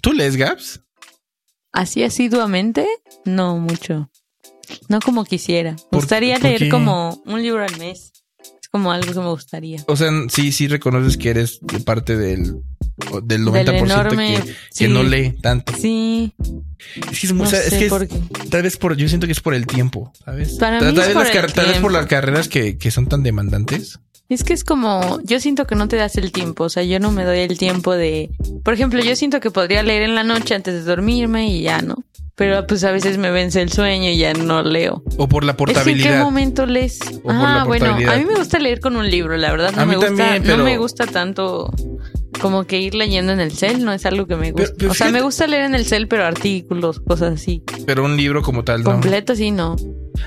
¿Tú lees Gaps? Así asiduamente, no mucho. No como quisiera. Me ¿Por- gustaría leer qué? como un libro al mes. Es como algo que me gustaría. O sea, sí, sí reconoces que eres de parte del, del 90% Del enorme, que, no lee tanto. Sí, Es que es, no es que es- tal vez por, yo siento que es por el tiempo, ¿sabes? Para tal, mí tal es vez por las el car- tal vez por tiempo. las carreras que, que son tan demandantes. Es que es como, yo siento que no te das el tiempo, o sea, yo no me doy el tiempo de, por ejemplo, yo siento que podría leer en la noche antes de dormirme y ya, ¿no? Pero pues a veces me vence el sueño y ya no leo. O por la que en qué portabilidad. momento lees. Ah, bueno, portabilidad. a mí me gusta leer con un libro, la verdad. No A mí me gusta, también, no me gusta tanto como que ir leyendo en el cel, no es algo que me gusta. Pero- pero o sea, fíjate- me gusta leer en el cel, pero artículos, cosas así. Pero un libro como tal, no. Completo, sí, no.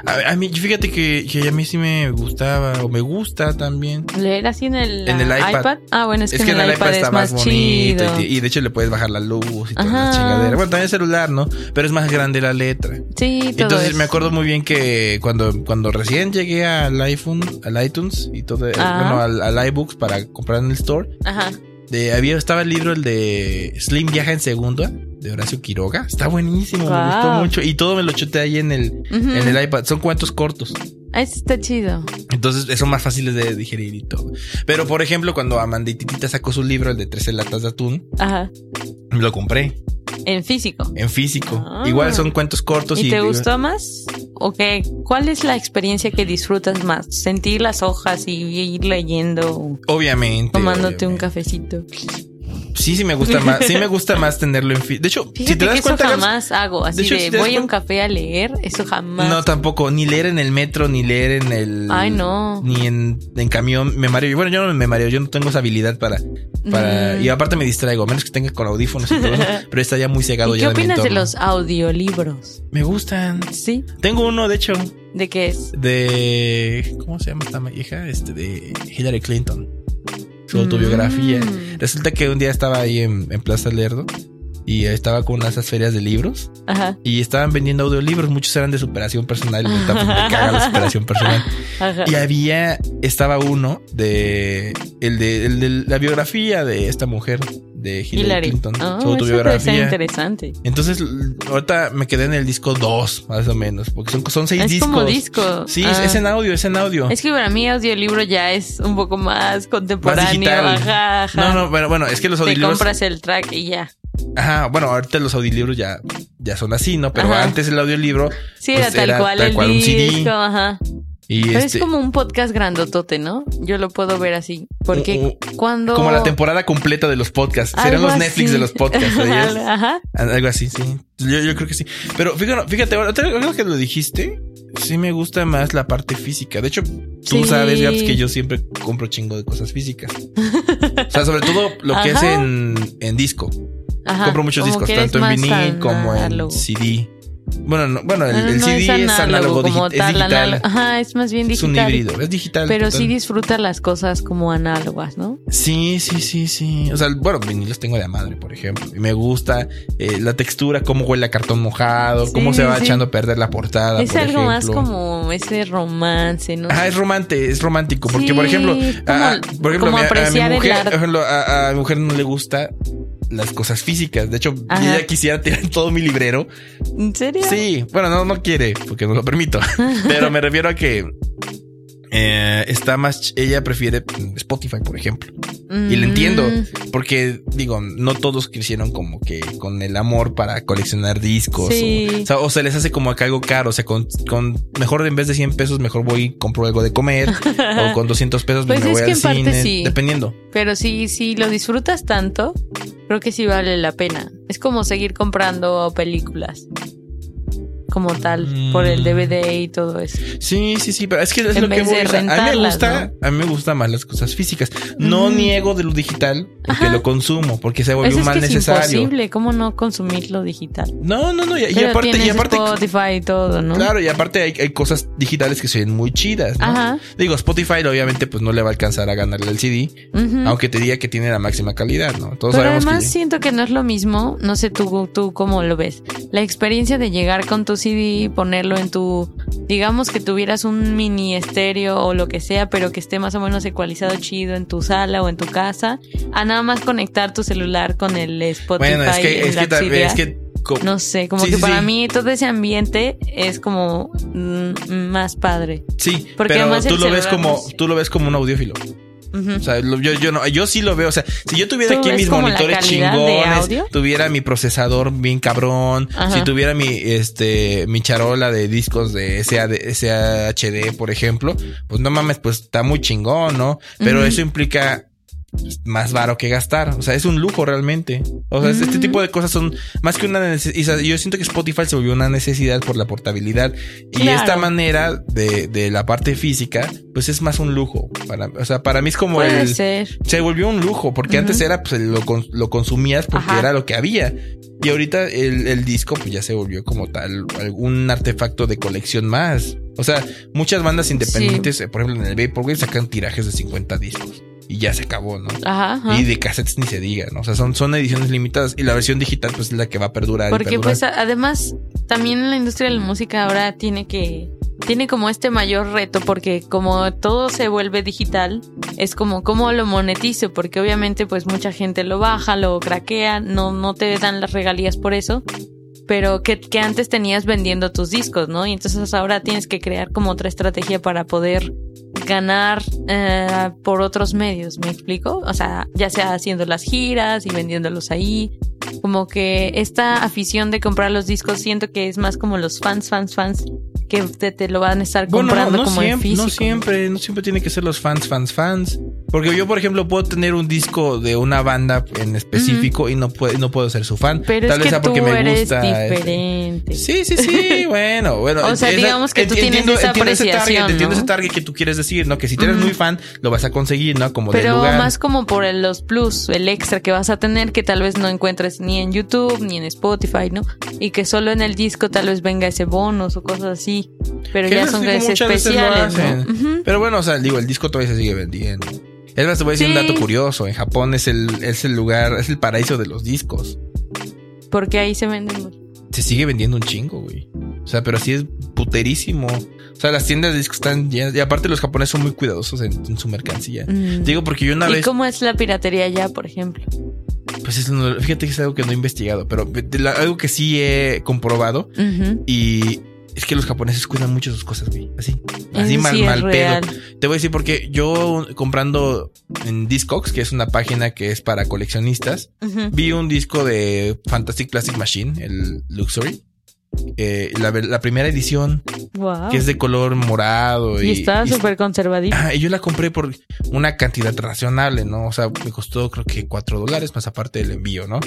A, a mí, fíjate que, que a mí sí me gustaba, o me gusta también. Leer así en el, En el ah, iPad. Ah, bueno, es, Es, que, en el iPad, está es más más bonito y, y de hecho le puedes bajar la luz y toda la Ajá. chingadera. Bueno, también el celular, ¿no? Pero es más grande la letra. Sí, todo Entonces eso. me acuerdo muy bien que cuando, cuando recién llegué al iPhone, al iTunes y todo, Ah. bueno, al, al iBooks para comprar en el store, Ajá. de, había, estaba el libro el de Slim Viaja en Segunda, de Horacio Quiroga. Está buenísimo, me gustó mucho. Y todo me lo chuté ahí en el, en el iPad. Son cuentos cortos. Ese está chido. Entonces son más fáciles de digerir y todo. Pero por ejemplo, cuando Amandititita sacó su libro, el de 13 latas de atún, Ajá. lo compré En físico. en físico. Ah. Igual son cuentos cortos y, ¿Y te gustó más? ¿O qué? ¿Cuál es la experiencia que disfrutas más? ¿Sentir las hojas y ir leyendo, Obviamente. tomándote un cafecito? Sí, sí me gusta más. Sí me gusta más tenerlo en físico. De hecho, Fíjate si te das eso cuenta, Gabs, jamás hago. Así hecho, de, si das voy a un café a leer, eso jamás. no tampoco ni leer en el metro ni leer en el Ay, no. ni en, en camión me mareo. Bueno, yo no me mareo, yo no tengo esa habilidad para para Mm. y aparte me distraigo, a menos que tenga con audífonos y todo eso, pero está ya muy cegado ¿Y ya qué de mi opinas de los audiolibros? Me gustan. ¿Sí? Tengo uno, de hecho, ¿De qué es? de ¿cómo se llama esta hija? Este de Hillary Clinton. Su autobiografía. Mm. Resulta que un día estaba ahí en, en Plaza Lerdo y estaba con esas ferias de libros Ajá. y estaban vendiendo audiolibros, muchos eran de superación personal y me, está- me caga la superación personal. Ajá. Y había, estaba uno de, el de, el de la biografía de esta mujer, de Hillary, Hillary. Clinton, Oh, su debe ser autobiografía. interesante. Entonces, ahorita me quedé en el disco 2, más o menos, porque son, son seis Es discos. como disco. Sí, Ah. es en audio, es en audio. Es que para mí audiolibro ya es un poco más contemporáneo. digital. Ajá, ajá. No, no, bueno, bueno, es que los Te audiolibros. compras el track y ya. Ajá, bueno, ahorita los audiolibros ya, ya son así, ¿no? Pero Ajá. antes el audiolibro. Sí, pues, era tal cual tal el cual un CD. disco, ajá. Y Pero este, es como un podcast grandotote, ¿no? Yo lo puedo ver así. Porque u- cuando... como la temporada completa de los podcasts. Algo los Netflix de los podcasts. Ajá. Algo así, sí. Yo, yo creo que sí. Pero fíjate, fíjate, ahora que lo dijiste, sí me gusta más la parte física. De hecho, tú Sí. sabes, Gabs, que yo siempre compro chingo de cosas físicas. O sea, sobre todo lo que es Ajá. en, en disco. Ajá. compro muchos Como discos, tanto en vinil como en. CD. Bueno, no, bueno, el, no CD es análogo, digi- es tal, digital. análogo. Ajá, es más bien Es un digital. híbrido, es digital. Pero total. sí disfruta las cosas como análogas, ¿no? Sí, sí, sí, sí. O sea, bueno, vinilos tengo de madre, por ejemplo. Y me gusta eh, la textura, cómo huele a cartón mojado, Sí, cómo se va sí. echando a perder la portada. es por algo más como ese romance, ¿no? Ah, es romante, es romántico. Porque, Sí, por ejemplo, como- a, a- por ejemplo, como a mi- a, mi apreciar el mujer, arte. por ejemplo, a, a mi mujer no le gusta las cosas físicas. De hecho, Ajá. ella quisiera tirar todo mi librero. ¿En serio? Sí, bueno, no, no quiere, porque no lo permito. Pero me refiero a que eh, está más, ella prefiere Spotify, por ejemplo. Y lo entiendo, Mm, porque digo, no todos crecieron como que con el amor para coleccionar discos. Sí. O, o sea, o se les hace como acá algo caro. O sea, con, con mejor en vez de 100 pesos, mejor voy y compro algo de comer. o con 200 pesos Pues me voy al cine. sí. Dependiendo. Pero sí, si lo disfrutas tanto, creo que sí vale la pena. Es como seguir comprando películas. Como tal, Mm. por el DVD y todo eso. Sí, sí, sí, pero es que es En lo que voy. sea, a mí me gusta, a mí me gustan más las cosas físicas. No Ujú. niego de lo digital porque Ajá. lo consumo, porque se volvió es mal que es necesario. imposible, ¿cómo no consumir lo digital? No, no, no, y, y Pero aparte, y aparte, Spotify y todo, ¿no? claro, y aparte hay, hay cosas digitales que se ven muy chidas, ¿no? Ajá. Digo, Spotify obviamente pues no le va a alcanzar a ganarle el CD, aunque te diga que tiene la máxima calidad, ¿no? Todos Pero sabemos además que siento que no es lo mismo, no sé tú, tú cómo lo ves, la experiencia de llegar con tu CD, ponerlo en tu, digamos que tuvieras un mini estéreo o lo que sea, pero que esté más o menos ecualizado chido en tu sala o en tu casa, a nada más conectar tu celular con el Spotify. Bueno, es que, y es la que, tal- auxiliar. es que co- No sé, como Sí, que sí, para sí. mí todo ese ambiente es como mm, más padre. Sí, Porque pero además tú lo ves como, no tú lo ves como un audiófilo. O sea, yo, yo no, yo sí lo veo. O sea, si yo tuviera ¿Tú aquí mis monitores chingones, tuviera mi procesador bien cabrón, Ajá. si tuviera mi, este, mi charola de discos de SAD, SHD, por ejemplo, pues no mames, pues está muy chingón, ¿no? Pero eso implica más varo que gastar. O sea, es un lujo realmente. O sea, este Mm. tipo de cosas son más que una necesidad. Yo siento que Spotify se volvió una necesidad por la portabilidad. Y Claro. esta manera de, de la parte física, pues es más un lujo. Para, o sea, para mí es como Puede el ser. se volvió un lujo, porque antes era, pues lo, lo consumías porque Ajá. era lo que había. Y ahorita el, el disco, pues ya se volvió como tal, algún artefacto de colección más. O sea, muchas bandas independientes, eh, por ejemplo, en el Vaporwave sacan tirajes de 50 discos. Y ya se acabó, ¿no? Ajá. ajá. Y de cassettes ni se diga, ¿no? O sea, son, son ediciones limitadas. Y la versión digital, pues es la que va a perdurar. Porque perdurar. pues además también la industria de la música ahora tiene que tiene como este mayor reto porque como todo se vuelve digital es como cómo lo monetizo porque obviamente pues mucha gente lo baja, lo craquea, no no te dan las regalías por eso. Pero que, que antes tenías vendiendo tus discos, ¿no? Y entonces ahora tienes que crear como otra estrategia para poder ganar eh, por otros medios, ¿me explico? O sea, ya sea haciendo las giras y vendiéndolos ahí, como que esta afición de comprar los discos siento que es más como los fans, fans, fans que te, te lo van a estar Bueno, comprando no, no como en siempre, físico. no siempre, no siempre tiene que ser los fans, fans, fans. Porque yo, por ejemplo, puedo tener un disco de una banda en específico y no puedo, no puedo ser su fan. Pero Tal es vez que sea porque me gusta. este. diferente. Sí, sí, sí, bueno, bueno. O sea, digamos que tú tienes esa entiendo ese target, apreciación, entiendo ese target que tú quieres decir, ¿no? Que si tú eres muy fan, lo vas a conseguir, ¿no? Como Pero lugar. más como por el- los plus, el extra que vas a tener que tal vez no encuentres ni en YouTube ni en Spotify, ¿no? Y que solo en el disco tal vez venga ese bonus o cosas así. Pero ya son veces especiales. Pero bueno, o sea, digo, el disco todavía se sigue vendiendo. Es más, te voy a decir un dato curioso. En Japón es el, es el lugar, es el paraíso de los discos. Porque ahí se venden se sigue vendiendo un chingo, güey. O sea, pero sí es puterísimo. O sea, las tiendas de discos están llenas. Y aparte los japoneses son muy cuidadosos en, en su mercancía. Mm. Digo, porque yo una ¿Y vez... cómo es la piratería allá, por ejemplo? Pues es, fíjate que es algo que no he investigado. Pero algo que sí he comprobado. Ujú. Y es que los japoneses cuidan mucho sus cosas, güey. Así. Así Eso mal, sí mal pedo. Te voy a decir porque yo comprando en Discogs, que es una página que es para coleccionistas, vi un disco de Fantastic Plastic Machine, el Luxury. Eh, la, primera edición, Wow. que es de color morado. y Y, está súper conservadito. Ah, y yo la compré por una cantidad razonable, ¿no? O sea, me costó creo que cuatro dólares más aparte del envío, ¿no?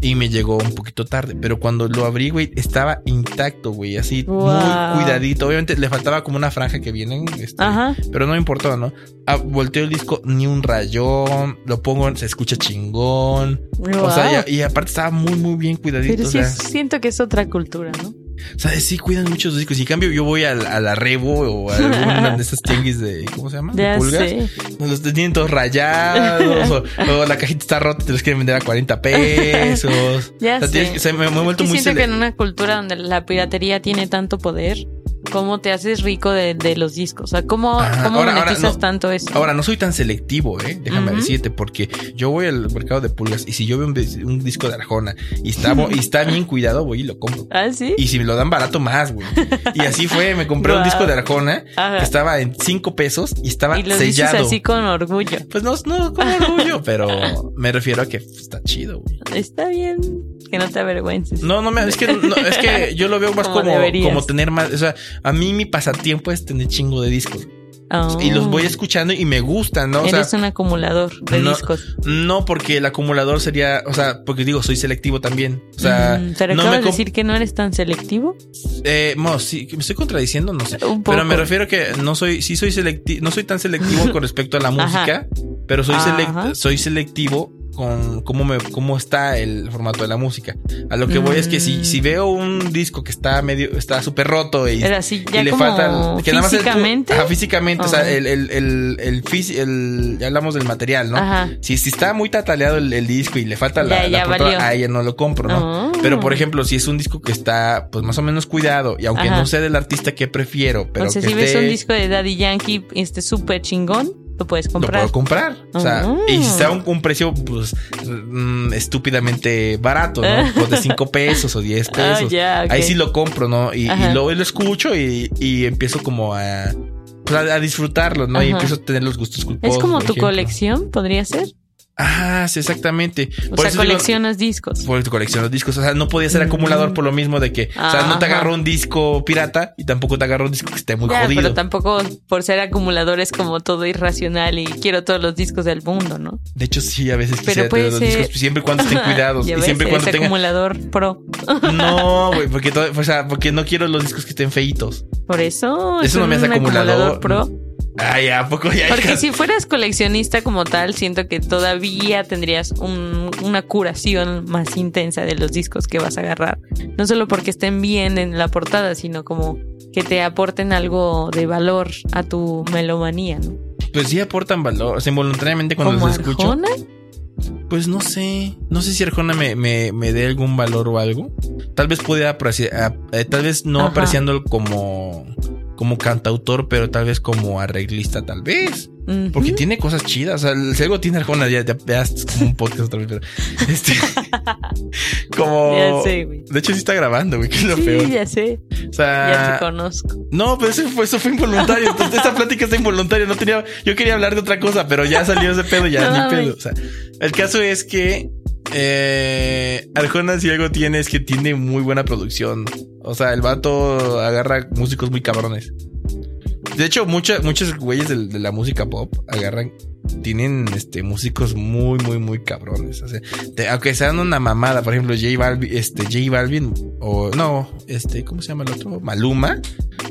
Y me llegó un poquito tarde, pero cuando lo abrí, güey, estaba intacto, güey, así Wow. muy cuidadito. Obviamente le faltaba como una franja que vienen, este, Ajá. pero no me importó, ¿no? Ah, volteo el disco, ni un rayón, lo pongo, se escucha chingón. O sea, y, y aparte estaba muy, muy bien cuidadito. Pero o sí sea, siento que es otra cultura, ¿no? o sea, sí cuidan mucho los discos. Y en cambio, yo voy al- a, la Rebo o a alguna de esas tianguis de, ¿cómo se llama? De pulgas. sé. Los tienen todos rayados, o, o la cajita está rota y te los quieren vender a 40 pesos. Ya O sea, sé. tienes que- o sea, me, me he vuelto Y muy siento que en una cultura donde la piratería tiene tanto poder, ¿cómo te haces rico de, de los discos? O sea, ¿cómo, Ajá. cómo Ahora- ahora monetizas no. tanto eso? Ahora, no soy tan selectivo, ¿eh? Déjame decirte, porque yo voy al mercado de pulgas y si yo veo un, dis- un disco de Arjona y está, y está bien cuidado, voy y lo compro. ¿Ah, sí? Y si me lo dan barato, más, güey. Y así fue, me compré un disco de Arjona Ajá. que estaba en 5 pesos y estaba Y lo dices sellado. así con orgullo. Pues no, no, con orgullo, pero me refiero a que está chido, güey. Está bien que no te avergüences. No, no me, es que, no, es que yo lo veo más Como como, tener más, o sea, a mí mi pasatiempo es tener chingo de discos Oh. y los voy escuchando y me gustan, ¿no? O sea, Eres un acumulador de no, discos. no porque el acumulador sería, o sea, porque digo, soy selectivo también. O sea, Mm, pero no acabas me de decir que no eres tan selectivo. eh, no, sí, me estoy contradiciendo, no sé. Un poco. Pero me refiero que no soy, sí soy selectivo, no soy tan selectivo con respecto a la música, pero soy, selec- Ajá. soy selectivo con cómo me cómo está el formato de la música. A lo que voy es que si, si veo un disco que está medio está súper roto y, así, ya y le falta que nada más el- físicamente. ajá, físicamente, o sea, el el el el, el- ya hablamos del material, ¿no? Ajá. Si, si está muy tataleado el, el disco y le falta la, Ya, la ya portada, valió. a ella no lo compro, ¿no? Ah. Pero por ejemplo, si es un disco que está pues más o menos cuidado y aunque Ajá. no sea del artista que prefiero, pero o sea, que si ves esté- un disco de Daddy Yankee este súper chingón, lo puedes lo comprar. puedo comprar. O sea, Ah. y si está un, un precio, pues, mm, estúpidamente barato, ¿no? Pues de 5 pesos o 10 Ah, pesos. ya, ok. Ahí sí lo compro, ¿no? Y, y lo escucho y, y empiezo como a, pues, a, a disfrutarlo, ¿no? Y empiezo a tener los gustos culposos. Es como tu ejemplo. colección, podría ser. Ah, sí, exactamente. O Por sea, eso digo- coleccionas discos. por los discos. O sea, no podía ser acumulador por lo mismo de que, o sea, no te agarró un disco pirata y tampoco te agarró un disco que esté muy Ya, jodido. pero tampoco por ser acumulador es como todo irracional y quiero todos los discos del mundo, ¿no? De hecho, sí, a veces Pero quisiera los ser- discos siempre y cuando estén cuidados. Y ves, siempre cuando tengan. acumulador pro. No, güey, porque, todo- o sea, porque no quiero los discos que estén feitos. Por eso. Eso es no me hace un acumulador. pro. Ay, ¿a poco ya? Porque si fueras coleccionista como tal, siento que todavía tendrías un- una curación más intensa de los discos que vas a agarrar. No solo porque estén bien en la portada, sino como que te aporten algo de valor a tu melomanía, ¿no? Pues sí aportan valor. O sea, involuntariamente cuando como los escucho. Arjona. Pues no sé. No sé si Arjona me, me, me dé algún valor o algo. Tal vez pudiera apreciar. eh, tal vez no Ajá. apreciándolo como. Como cantautor, pero tal vez como arreglista, tal vez. Porque tiene cosas chidas. O sea, si algo tiene Arjona, ya, ya, ya como un podcast otra vez, pero. Este. como. Ya sé, güey. De hecho, sí está grabando, güey, que es lo Sí, peor. ya sé. O sea. Ya te conozco. No, pero eso fue, eso fue involuntario. Entonces, esta plática está involuntaria. No tenía, yo quería hablar de otra cosa, pero ya salió ese pedo, ya No ni pedo. O sea, el caso es que eh, Arjona si algo tiene es que tiene muy buena producción. O sea, el vato agarra músicos muy cabrones. De hecho, muchas, güeyes de, la música pop agarran, tienen este músicos muy, muy, muy cabrones. O sea, aunque sean una mamada, por ejemplo, J Balvin, este, J Balvin, o no, este, ¿cómo se llama el otro? Maluma.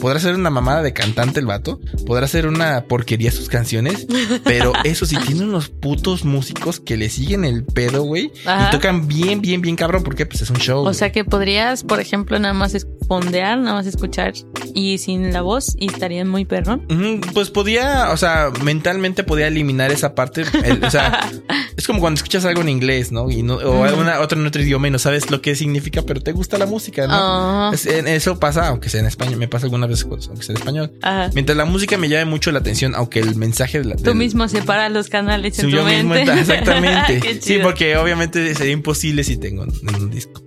Podrá ser una mamada de cantante el vato, podrá ser una porquería sus canciones, pero eso sí, tiene unos putos músicos que le siguen el pedo, güey, y tocan bien, bien, bien cabrón, porque pues es un show. O sea que podrías, por ejemplo, nada más fondear, nada más escuchar y sin la voz y estarían muy perrón. Pues podía, o sea, mentalmente podía eliminar esa parte. el- o sea, como cuando escuchas algo en inglés, ¿no? Y no, o alguna otro en otro idioma y no sabes lo que significa, pero te gusta la música, ¿no? Ah, Es- en- eso pasa, aunque sea en español, me pasa algunas veces, aunque sea en español. Mientras la música me llame mucho la atención, aunque el mensaje de la, Tú del- mismo separas los canales en tu yo mismo, mente. exactamente. Sí, porque obviamente sería imposible si tengo en un disco.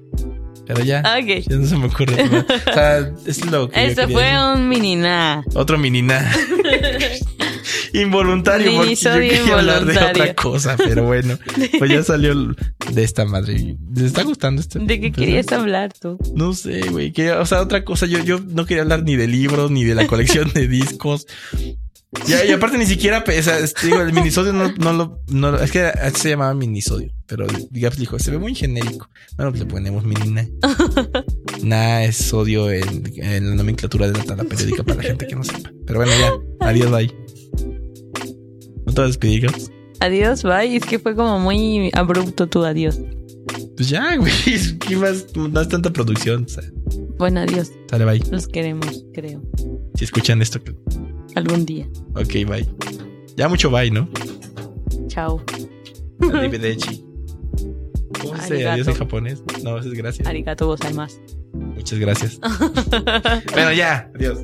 Pero ya, Ok. ya no se me ocurre. ¿no? O sea, es lo que. Esto quería fue decir. un mini nada. Otro mini nada. Involuntario, porque yo quería hablar de otra cosa, pero bueno, pues ya salió de esta madre. ¿Les está gustando este? ¿De qué querías hablar tú? No sé, güey. O sea, otra cosa. Yo, yo no quería hablar ni de libros, ni de la colección de discos. Ya, y aparte ni siquiera, o sea, digo, el minisodio no, no lo, no es que se llamaba minisodio, pero Gaps dijo, se ve muy genérico. Bueno, pues le ponemos minina. Nah es sodio en, en la nomenclatura de la tabla periódica para la gente que no sepa. Pero bueno, ya. Adiós, bye. ¿No te vas a despedir, Gaps? Adiós, bye. Es que fue como muy abrupto tu adiós. Pues ya, güey. ¿Qué más? No es tanta producción. O sea, Bueno, adiós. sale, bye. Los queremos, creo. Si escuchan esto, Algún día. ok, bye. Ya mucho bye, ¿no? Chao. Arrivederci. ¿Cómo se dice adiós en japonés? No, eso es gracias. Arigato gozaimasu. Muchas gracias. bueno, ya. Adiós.